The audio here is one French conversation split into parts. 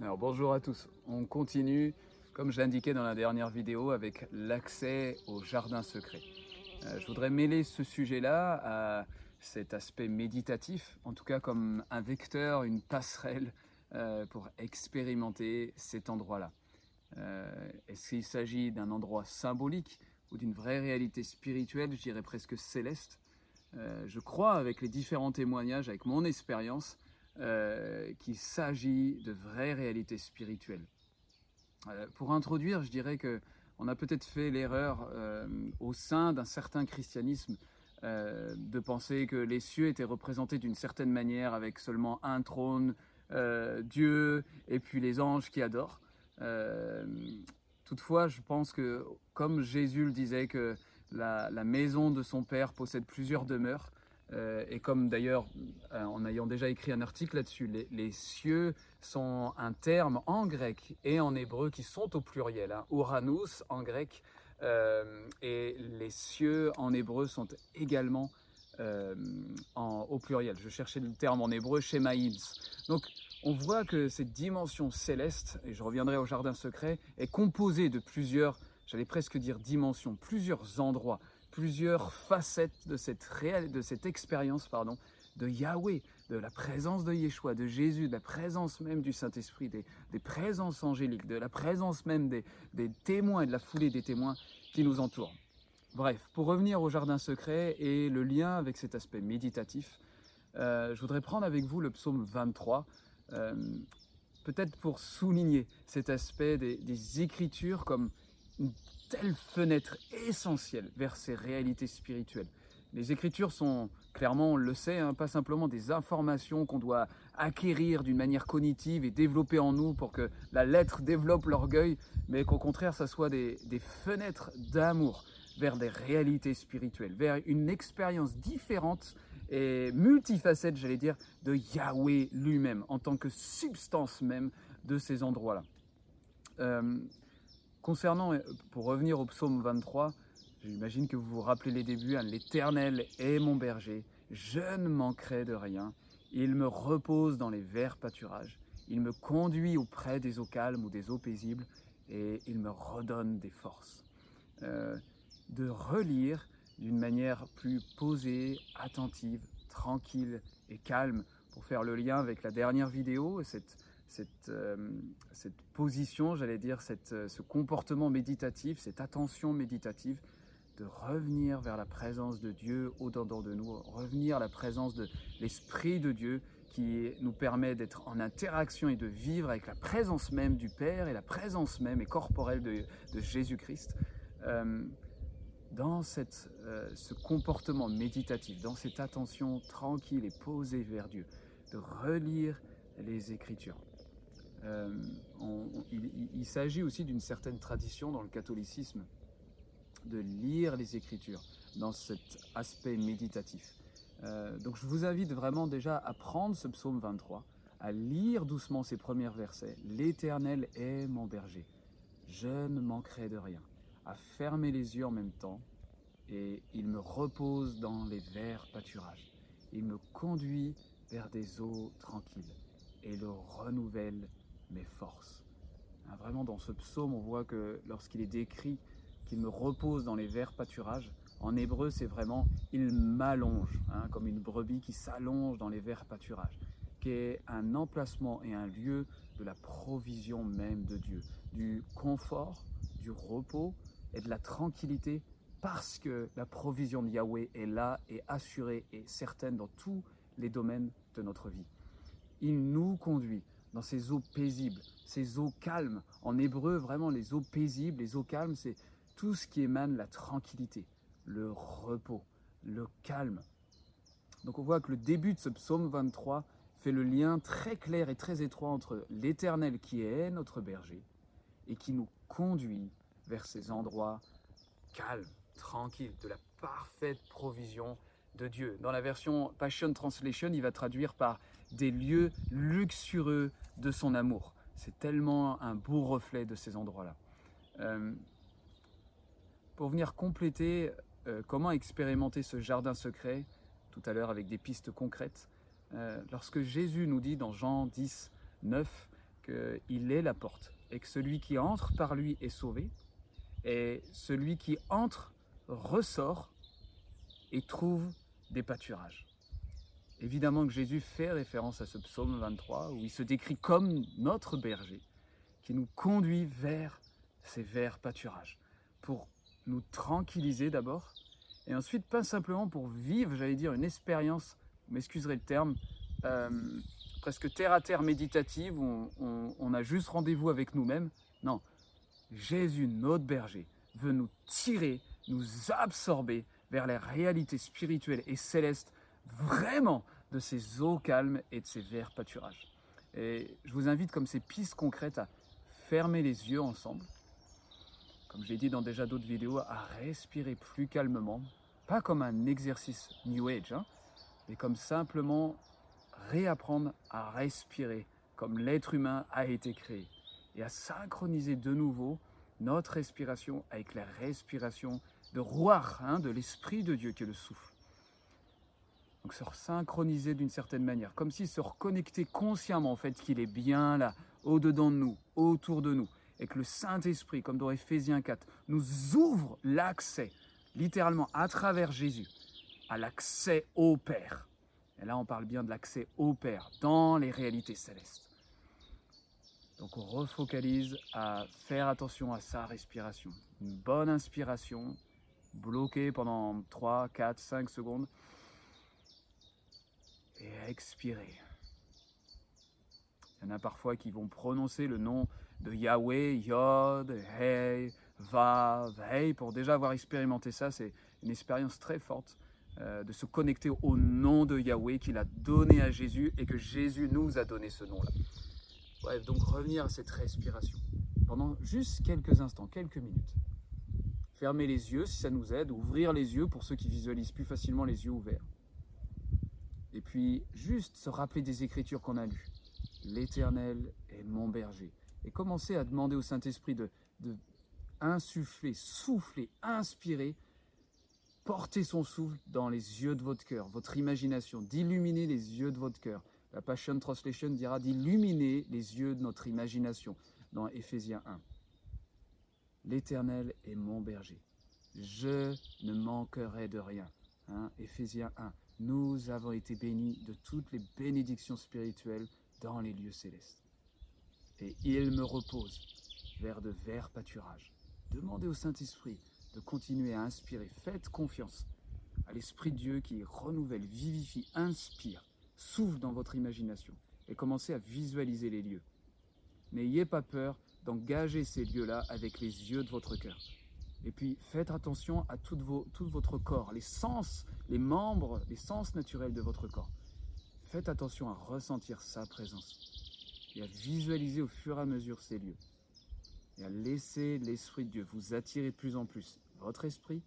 Alors bonjour à tous, on continue comme je l'indiquais dans la dernière vidéo avec l'accès au jardin secret. Euh, je voudrais mêler ce sujet-là à cet aspect méditatif, en tout cas comme un vecteur, une passerelle euh, pour expérimenter cet endroit-là. Euh, est-ce qu'il s'agit d'un endroit symbolique ou d'une vraie réalité spirituelle, je dirais presque céleste? Je crois avec les différents témoignages, avec mon expérience, euh, qu'il s'agit de vraies réalités spirituelles. Euh, pour introduire, je dirais que on a peut-être fait l'erreur euh, au sein d'un certain christianisme de penser que les cieux étaient représentés d'une certaine manière avec seulement un trône, Dieu et puis les anges qui adorent. toutefois, je pense que comme Jésus le disait que la, la maison de son Père possède plusieurs demeures, euh, et comme d'ailleurs, euh, en ayant déjà écrit un article là-dessus, les, cieux sont un terme en grec et en hébreu qui sont au pluriel. Hein. Uranus en grec euh, et les cieux en hébreu sont également au pluriel. Je cherchais le terme en hébreu, shemaïms. Donc on voit que cette dimension céleste, et je reviendrai au jardin secret, est composée de plusieurs, j'allais presque dire dimensions, plusieurs endroits plusieurs facettes de cette, réelle, de cette expérience pardon, de Yahweh, de la présence de Yeshua, de Jésus, de la présence même du Saint-Esprit, des, présences angéliques, de la présence même des, témoins et de la foulée des témoins qui nous entourent. Bref, pour revenir au jardin secret et le lien avec cet aspect méditatif, euh, je voudrais prendre avec vous le psaume 23, euh, peut-être pour souligner cet aspect des, des Écritures comme une telle fenêtre essentielle vers ces réalités spirituelles. Les Écritures sont, clairement, on le sait, hein, pas simplement des informations qu'on doit acquérir d'une manière cognitive et développer en nous pour que la lettre développe l'orgueil, mais qu'au contraire, ça soit des, des fenêtres d'amour vers des réalités spirituelles, vers une expérience différente et multifacette, j'allais dire, de Yahweh lui-même, en tant que substance même de ces endroits-là. Euh, Concernant, euh, pour revenir au psaume 23, j'imagine que vous vous rappelez les débuts, hein, l'Éternel est mon berger, je ne manquerai de rien, il me repose dans les verts pâturages, il me conduit auprès des eaux calmes ou des eaux paisibles, et il me redonne des forces. Euh, de relire d'une manière plus posée, attentive, tranquille et calme, pour faire le lien avec la dernière vidéo, cette, cette, euh, cette position, j'allais dire, cette, euh, ce comportement méditatif, cette attention méditative, de revenir vers la présence de Dieu au-dedans de nous, revenir à la présence de l'Esprit de Dieu qui nous permet d'être en interaction et de vivre avec la présence même du Père et la présence même et corporelle de, de Jésus-Christ. Euh, dans cette, ce comportement méditatif, dans cette attention tranquille et posée vers Dieu, de relire les Écritures. Euh, il, s'agit aussi d'une certaine tradition dans le catholicisme de lire les Écritures dans cet aspect méditatif. Euh, donc je vous invite vraiment déjà à prendre ce psaume 23, à lire doucement ces premiers versets. L'Éternel est mon berger, je ne manquerai de rien. À fermer les yeux en même temps, et il me repose dans les verts pâturages. Il me conduit vers des eaux tranquilles et le renouvelle mes forces. Hein, vraiment, dans ce psaume, on voit que lorsqu'il est décrit qu'il me repose dans les verts pâturages, en hébreu, c'est vraiment il m'allonge, hein, comme une brebis qui s'allonge dans les verts pâturages, qui est un emplacement et un lieu de la provision même de Dieu, du confort, du repos et de la tranquillité, parce que la provision de Yahweh est là et assurée et certaine dans tous les domaines de notre vie. Il nous conduit dans ces eaux paisibles, ces eaux calmes. En hébreu, vraiment, les eaux paisibles, les eaux calmes, c'est tout ce qui émane la tranquillité, le repos, le calme. Donc on voit que le début de ce psaume 23 fait le lien très clair et très étroit entre l'Éternel qui est notre berger et qui nous conduit vers ces endroits calmes, tranquilles, de la parfaite provision de Dieu. Dans la version Passion Translation, il va traduire par des lieux luxurieux de son amour. C'est tellement un beau reflet de ces endroits-là. Euh, pour venir compléter euh, comment expérimenter ce jardin secret, tout à l'heure avec des pistes concrètes, euh, lorsque Jésus nous dit dans Jean 10, 9 qu'il est la porte et que celui qui entre par lui est sauvé, et celui qui entre ressort et trouve des pâturages. Évidemment que Jésus fait référence à ce psaume 23 où il se décrit comme notre berger qui nous conduit vers ces verts pâturages pour nous tranquilliser d'abord et ensuite pas simplement pour vivre, j'allais dire, une expérience, vous m'excuserez le terme, euh, presque terre à terre méditative où on, a juste rendez-vous avec nous-mêmes. Non, Jésus, notre berger, veut nous tirer, nous absorber vers les réalités spirituelles et célestes vraiment de ces eaux calmes et de ces verts pâturages. Et je vous invite comme ces pistes concrètes à fermer les yeux ensemble, comme je l'ai dit dans déjà d'autres vidéos, à respirer plus calmement, pas comme un exercice New Age, hein, mais comme simplement réapprendre à respirer comme l'être humain a été créé et à synchroniser de nouveau notre respiration avec la respiration de roi, hein, de l'Esprit de Dieu qui est le souffle. Donc se synchroniser d'une certaine manière, comme si se reconnecter consciemment en fait qu'il est bien là, au-dedans de nous, autour de nous, et que le Saint-Esprit, comme dans Éphésiens 4, nous ouvre l'accès, littéralement à travers Jésus, à l'accès au Père. Et là, on parle bien de l'accès au Père dans les réalités célestes. Donc on refocalise à faire attention à sa respiration. Une bonne inspiration, bloquée pendant 3, 4, 5 secondes. Et expirer. Il y en a parfois qui vont prononcer le nom de Yahweh, Yod, Hey, Vav, Hey. Pour déjà avoir expérimenté ça, c'est une expérience très forte. Euh, de se connecter au nom de Yahweh qu'il a donné à Jésus et que Jésus nous a donné ce nom-là. Bref, donc revenir à cette respiration pendant juste quelques instants, quelques minutes. Fermer les yeux si ça nous aide, ouvrir les yeux pour ceux qui visualisent plus facilement les yeux ouverts. Et puis juste se rappeler des écritures qu'on a lues. L'Éternel est mon berger. Et commencer à demander au Saint-Esprit de, insuffler, souffler, inspirer porter son souffle dans les yeux de votre cœur, votre imagination, d'illuminer les yeux de votre cœur. La Passion Translation dira d'illuminer les yeux de notre imagination dans Éphésiens 1. L'Éternel est mon berger. Je ne manquerai de rien. Hein, Éphésiens 1. Nous avons été bénis de toutes les bénédictions spirituelles dans les lieux célestes. Et il me repose vers de verts pâturages. Demandez au Saint-Esprit de continuer à inspirer. Faites confiance à l'Esprit Dieu qui renouvelle, vivifie, inspire, souffle dans votre imagination et commencez à visualiser les lieux. N'ayez pas peur d'engager ces lieux-là avec les yeux de votre cœur. Et puis faites attention à tout votre corps, les sens, les membres, les sens naturels de votre corps. Faites attention à ressentir sa présence et à visualiser au fur et à mesure ces lieux et à laisser l'Esprit de Dieu vous attirer de plus en plus, votre esprit,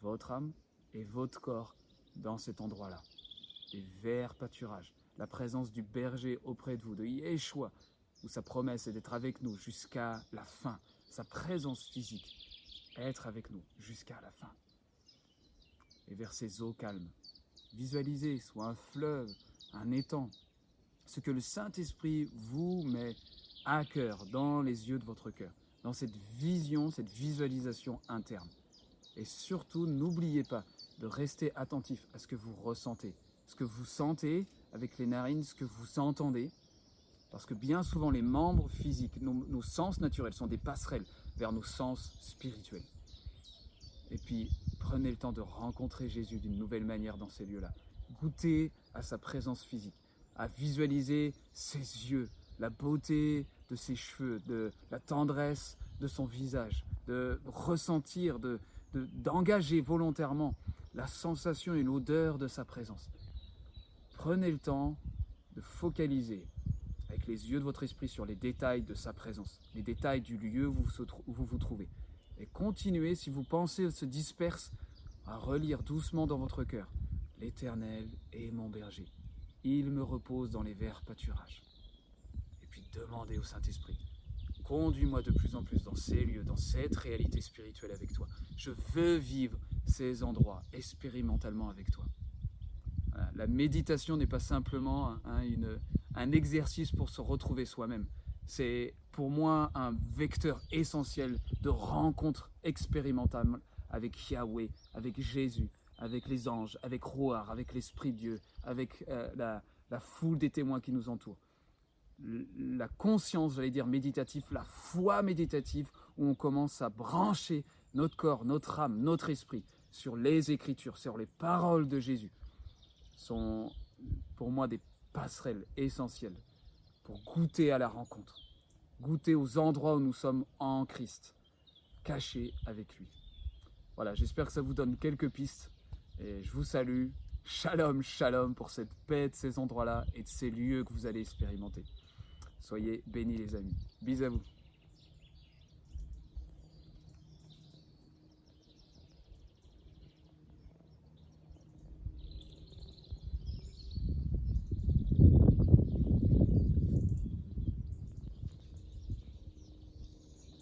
votre âme et votre corps dans cet endroit-là. Les verts pâturages, la présence du berger auprès de vous, de Yeshua, où sa promesse est d'être avec nous jusqu'à la fin, sa présence physique, être avec nous jusqu'à la fin. Vers ces eaux calmes, visualisez soit un fleuve, un étang, ce que le Saint-Esprit vous met à cœur, dans les yeux de votre cœur dans cette vision, cette visualisation interne. Et surtout, n'oubliez pas de rester attentif à ce que vous ressentez, ce que vous sentez avec les narines, ce que vous entendez. Parce que bien souvent, les membres physiques, nos, sens naturels sont des passerelles vers nos sens spirituels. Et puis, prenez le temps de rencontrer Jésus d'une nouvelle manière dans ces lieux-là. Goûtez à sa présence physique, à visualiser ses yeux, la beauté de ses cheveux, de la tendresse de son visage, de ressentir, de, d'engager volontairement la sensation et l'odeur de sa présence. Prenez le temps de focaliser avec les yeux de votre esprit sur les détails de sa présence, les détails du lieu où vous vous trouvez. Et continuez, si vous pensez se disperse, à relire doucement dans votre cœur. L'Éternel est mon berger. Il me repose dans les verts pâturages demander au Saint-Esprit, conduis-moi de plus en plus dans ces lieux, dans cette réalité spirituelle avec toi. Je veux vivre ces endroits expérimentalement avec toi. La méditation n'est pas simplement un exercice pour se retrouver soi-même, c'est pour moi un vecteur essentiel de rencontre expérimentale avec Yahweh, avec Jésus, avec les anges, avec Roar, avec l'Esprit Dieu, avec euh, la, la foule des témoins qui nous entourent. La conscience, j'allais dire méditative, la foi méditative, où on commence à brancher notre corps, notre âme, notre esprit sur les Écritures, sur les paroles de Jésus, sont pour moi des passerelles essentielles pour goûter à la rencontre, goûter aux endroits où nous sommes en Christ, cachés avec lui. Voilà, j'espère que ça vous donne quelques pistes et je vous salue. Shalom, shalom pour cette paix de ces endroits-là et de ces lieux que vous allez expérimenter. Soyez bénis les amis. Bisous à vous.